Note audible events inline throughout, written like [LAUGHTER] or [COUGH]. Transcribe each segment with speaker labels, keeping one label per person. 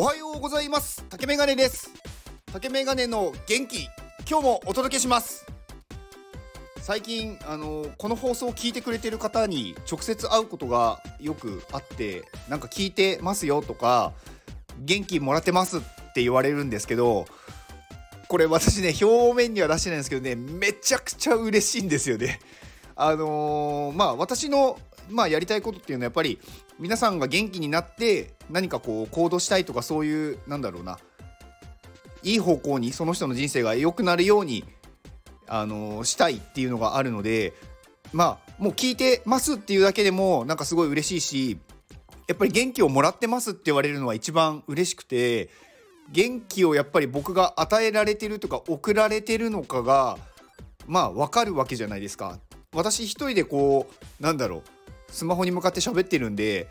Speaker 1: おはようございます。竹メガネです。竹メガネの元気。今日もお届けします。最近あのこの放送を聞いてくれてる方に直接会うことがよくあってなんか聞いてますよとか元気もらってますって言われるんですけどこれ私ね表面には出してないんですけどねめちゃくちゃ嬉しいんですよね。あのー、まあ私のまあやりたいことっていうのはやっぱり皆さんが元気になって何かこう行動したいとかそういうなんだろうないい方向にその人の人生が良くなるようにあのしたいっていうのがあるのでまあもう聞いてますっていうだけでもなんかすごい嬉しいしやっぱり元気をもらってますって言われるのは一番嬉しくて元気をやっぱり僕が与えられてるとか送られてるのかがまあ分かるわけじゃないですか。私一人でこうなんだろうスマホに向かって喋ってるんで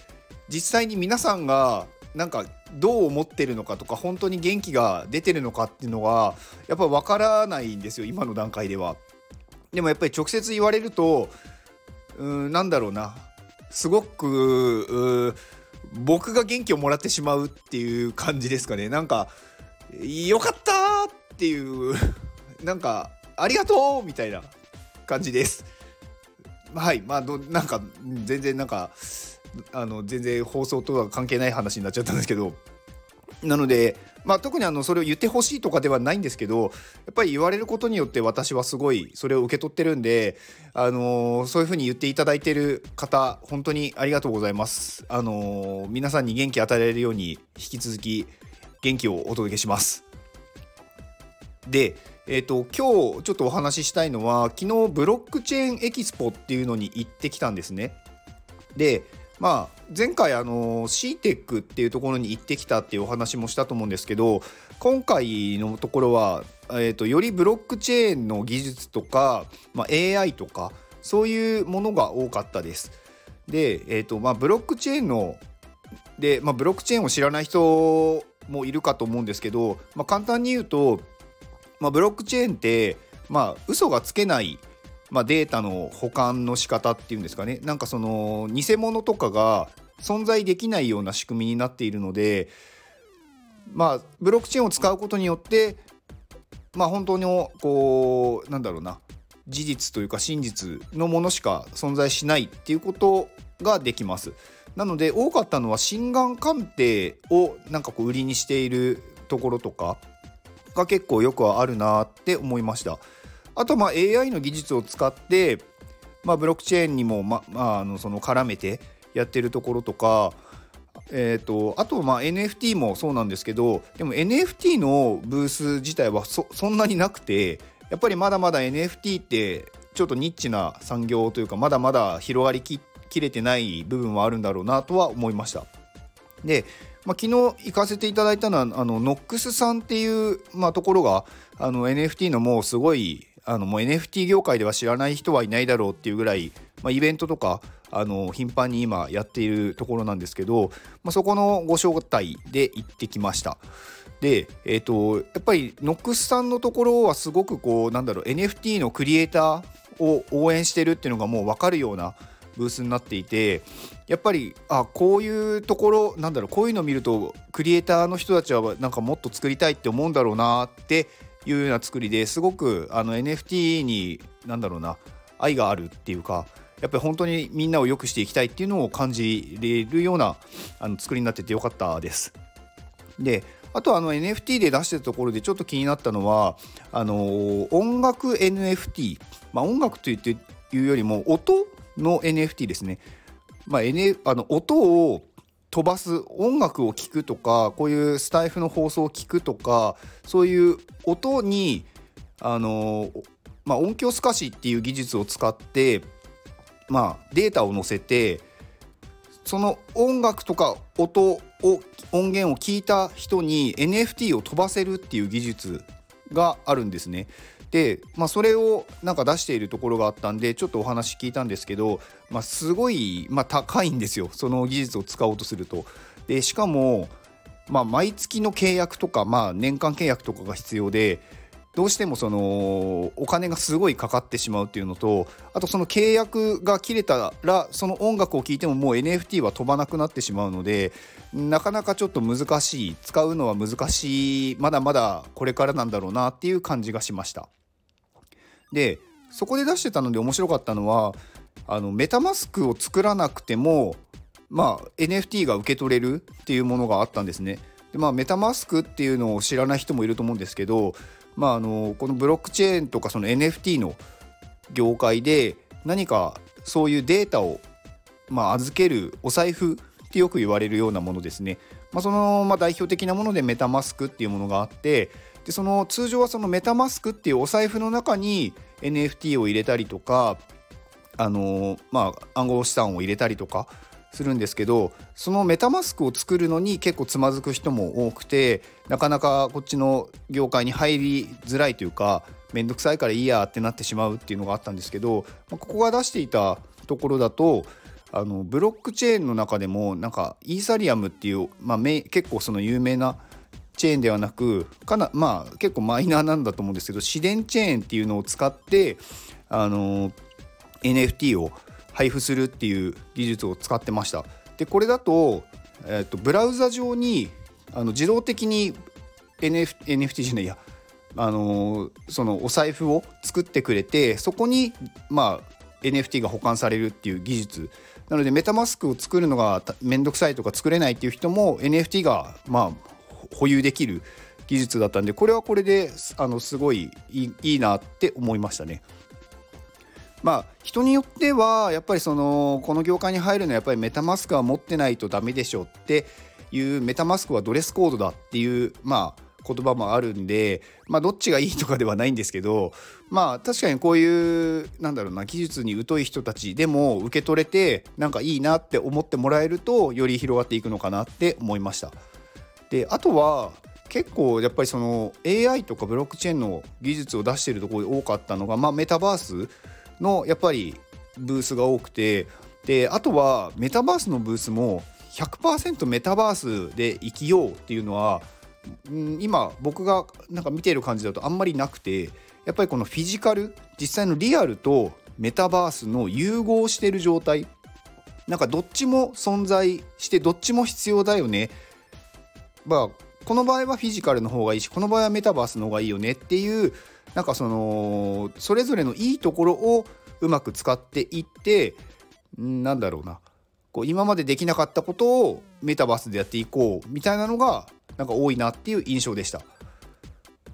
Speaker 1: 実際に皆さんがなんかどう思ってるのかとか本当に元気が出てるのかっていうのがやっぱ分からないんですよ今の段階では。でもやっぱり直接言われるとうんなんだろうなすごく僕が元気をもらってしまうっていう感じですかねなんかよかったっていうなんかありがとうみたいな感じです。はいまあどなんか全然なんかあの全然放送とは関係ない話になっちゃったんですけどなので、まあ、特にあのそれを言ってほしいとかではないんですけどやっぱり言われることによって私はすごいそれを受け取ってるんで、あのー、そういうふうに言っていただいてる方本当にありがとうございます。あのー、皆さんに元気与えられるように引き続き元気をお届けします。でえーと、今日ちょっとお話ししたいのは昨日ブロックチェーンエキスポっていうのに行ってきたんですね。でまあ前回あの CTEC っていうところに行ってきたっていうお話もしたと思うんですけど今回のところは、えーと、よりブロックチェーンの技術とか、まあ、AI とかそういうものが多かったです。で、えーとまあ、ブロックチェーンので、まあ、ブロックチェーンを知らない人もいるかと思うんですけど、まあ、簡単に言うとまあ、ブロックチェーンってまあ嘘がつけないまあ、データの保管の仕方っていうんですかねなんかその偽物とかが存在できないような仕組みになっているのでまあブロックチェーンを使うことによってまあ本当にこうなんだろうな事実というか真実のものしか存在しないっていうことができます。なので多かったのは心眼鑑定をなんかこう売りにしているところとかが結構よくあるなって思いました。あとまあ AI の技術を使って、まあ、ブロックチェーンにも、ままあ、のその絡めてやってるところとか、えーと、あとまあ NFT もそうなんですけどでも NFT のブース自体はそんなになくてやっぱりまだまだ NFT ってちょっとニッチな産業というかまだまだ広がりききれてない部分はあるんだろうなとは思いました。でまあ、昨日行かせていただいたのはノックスさんっていう、まあ、ところがあの NFT のもうすごいあのもう NFT 業界では知らない人はいないだろうっていうぐらい、まあ、イベントとかあの頻繁に今やっているところなんですけど、まあ、そこのご招待で行ってきました。で、えーと、やっぱりノックスさんのところはすごくこうなんだろう NFT のクリエイターを応援してるっていうのがもう分かるようなブースになっていてやっぱりあこういうところなんだろうこういうのを見るとクリエイターの人たちはなんかもっと作りたいって思うんだろうなっていうような作りですごくあの NFT になんだろうな愛があるっていうかやっぱり本当にみんなを良くしていきたいっていうのを感じれるようなあの作りになっててよかったです。であとあの NFT で出してたところでちょっと気になったのはあの音楽 NFT、まあ、音楽というよりも音の NFT ですね。まあ、N、あの音を飛ばす音楽を聴くとかこういうスタイフの放送を聞くとかそういう音にあの、まあ、音響透かしっていう技術を使って、まあ、データを載せてその音楽とか音を音源を聞いた人に NFT を飛ばせるっていう技術があるんですね。で、まあ、それをなんか出しているところがあったんでちょっとお話聞いたんですけど、まあ、すごい、まあ、高いんですよその技術を使おうとすると。でしかも、まあ、毎月の契約とか、まあ、年間契約とかが必要でどうしてもそのお金がすごいかかってしまうっていうのとあとその契約が切れたらその音楽を聴いてももう NFT は飛ばなくなってしまうのでなかなかちょっと難しい使うのは難しいまだまだこれからなんだろうなっていう感じがしましたでそこで出してたので面白かったのはあのメタマスクを作らなくてもまあ NFT が受け取れるっていうものがあったんですねでまあメタマスクっていうのを知らない人もいると思うんですけどまあ、あのこのブロックチェーンとかその NFT の業界で何かそういうデータを、まあ、預けるお財布ってよく言われるようなものですね。まあ、その、まあ、代表的なものでメタマスクっていうものがあってでその通常はそのメタマスクっていうお財布の中に NFT を入れたりとかあのまあ暗号資産を入れたりとかするんですけどそのメタマスクを作るのに結構つまずく人も多くてなかなかこっちの業界に入りづらいというかめんどくさいからいいやってなってしまうっていうのがあったんですけど、まあ、ここが出していたところだとあのブロックチェーンの中でもなんかイーサリアムっていう、まあ、結構その有名なチェーンではなくかなまあ結構マイナーなんだと思うんですけど自然チェーンっていうのを使ってあの NFT を配布するっていう技術を使ってました。でこれだと,、えーと、ブラウザ上にあの自動的に NF NFT じゃないやあの、そのお財布を作ってくれてそこにまあ NFT が保管されるっていう技術なのでメタマスクを作るのが面倒くさいとか作れないっていう人も NFT がまあ保有できる技術だったんでこれはこれであのすごいいいなって思いましたね。まあ人によってはやっぱりそのこの業界に入るのはやっぱりメタマスクは持ってないとダメでしょっていうメタマスクはドレスコードだっていうまあ言葉もあるんでまあどっちがいいとかではないんですけどまあ確かにこういうなんだろうな技術に疎い人たちでも受け取れてなんかいいなって思ってもらえるとより広がっていくのかなって思いました。であとは結構やっぱりその AI とかブロックチェーンの技術を出してるところで多かったのが、まあ、メタバースのやっぱりブースが多くてであとはメタバースのブースも100%メタバースで生きようっていうのは今僕がなんか見てる感じだとあんまりなくてやっぱりこのフィジカル実際のリアルとメタバースの融合してる状態なんかどっちも存在してどっちも必要だよね。まあこの場合はフィジカルの方がいいしこの場合はメタバースの方がいいよねっていうなんかそのそれぞれのいいところをうまく使っていってなんだろうな。こう今までできなかったことをメタバースでやっていこうみたいなのがなんか多いなっていう印象でした。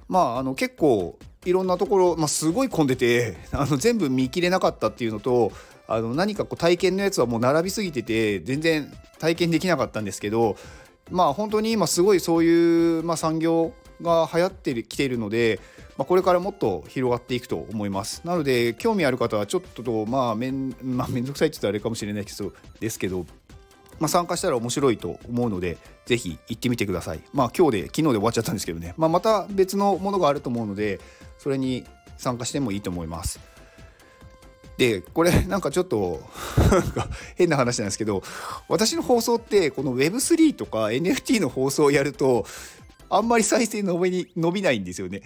Speaker 1: まああの結構いろんなところ、まあ、すごい混んでて [LAUGHS] あの全部見切れなかったっていうのとあの何かこう体験のやつはもう並びすぎてて全然体験できなかったんですけどまあ本当に今すごいそういう、まあ、産業が流行ってきているので、まあ、これからもっと広がっていくと思いますなので興味ある方はちょっとまあめん,、まあ、めんどくさいって言ったらあれかもしれないですけど、まあ、参加したら面白いと思うのでぜひ行ってみてください。まあ今日で昨日で終わっちゃったんですけどね、まあ、また別のものがあると思うのでそれに参加してもいいと思います。でこれなんかちょっと [LAUGHS] 変な話なんですけど私の放送ってこの Web3 とか NFT の放送をやるとあんまり再生伸びに伸びないんですよね。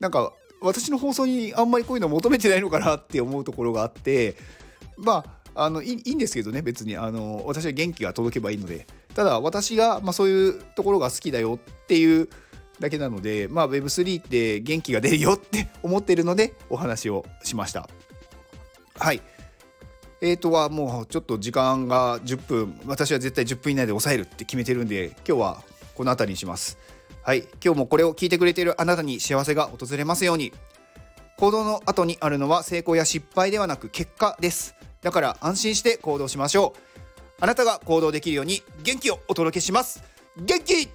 Speaker 1: なんか私の放送にあんまりこういうの求めてないのかなって思うところがあってまああのいいいんですけどね別にあの私は元気が届けばいいのでただ私が、まあ、そういうところが好きだよっていうだけなので、まあ、Web3 って元気が出るよって [LAUGHS] 思ってるのでお話をしました。はいえーとはもうちょっと時間が10分私は絶対10分以内で抑えるって決めてるんで今日はこの辺りにします。はい、今日もこれを聞いてくれているあなたに幸せが訪れますように。行動の後にあるのは成功や失敗ではなく結果です。だから安心して行動しましょう。あなたが行動できるように元気をお届けします。元気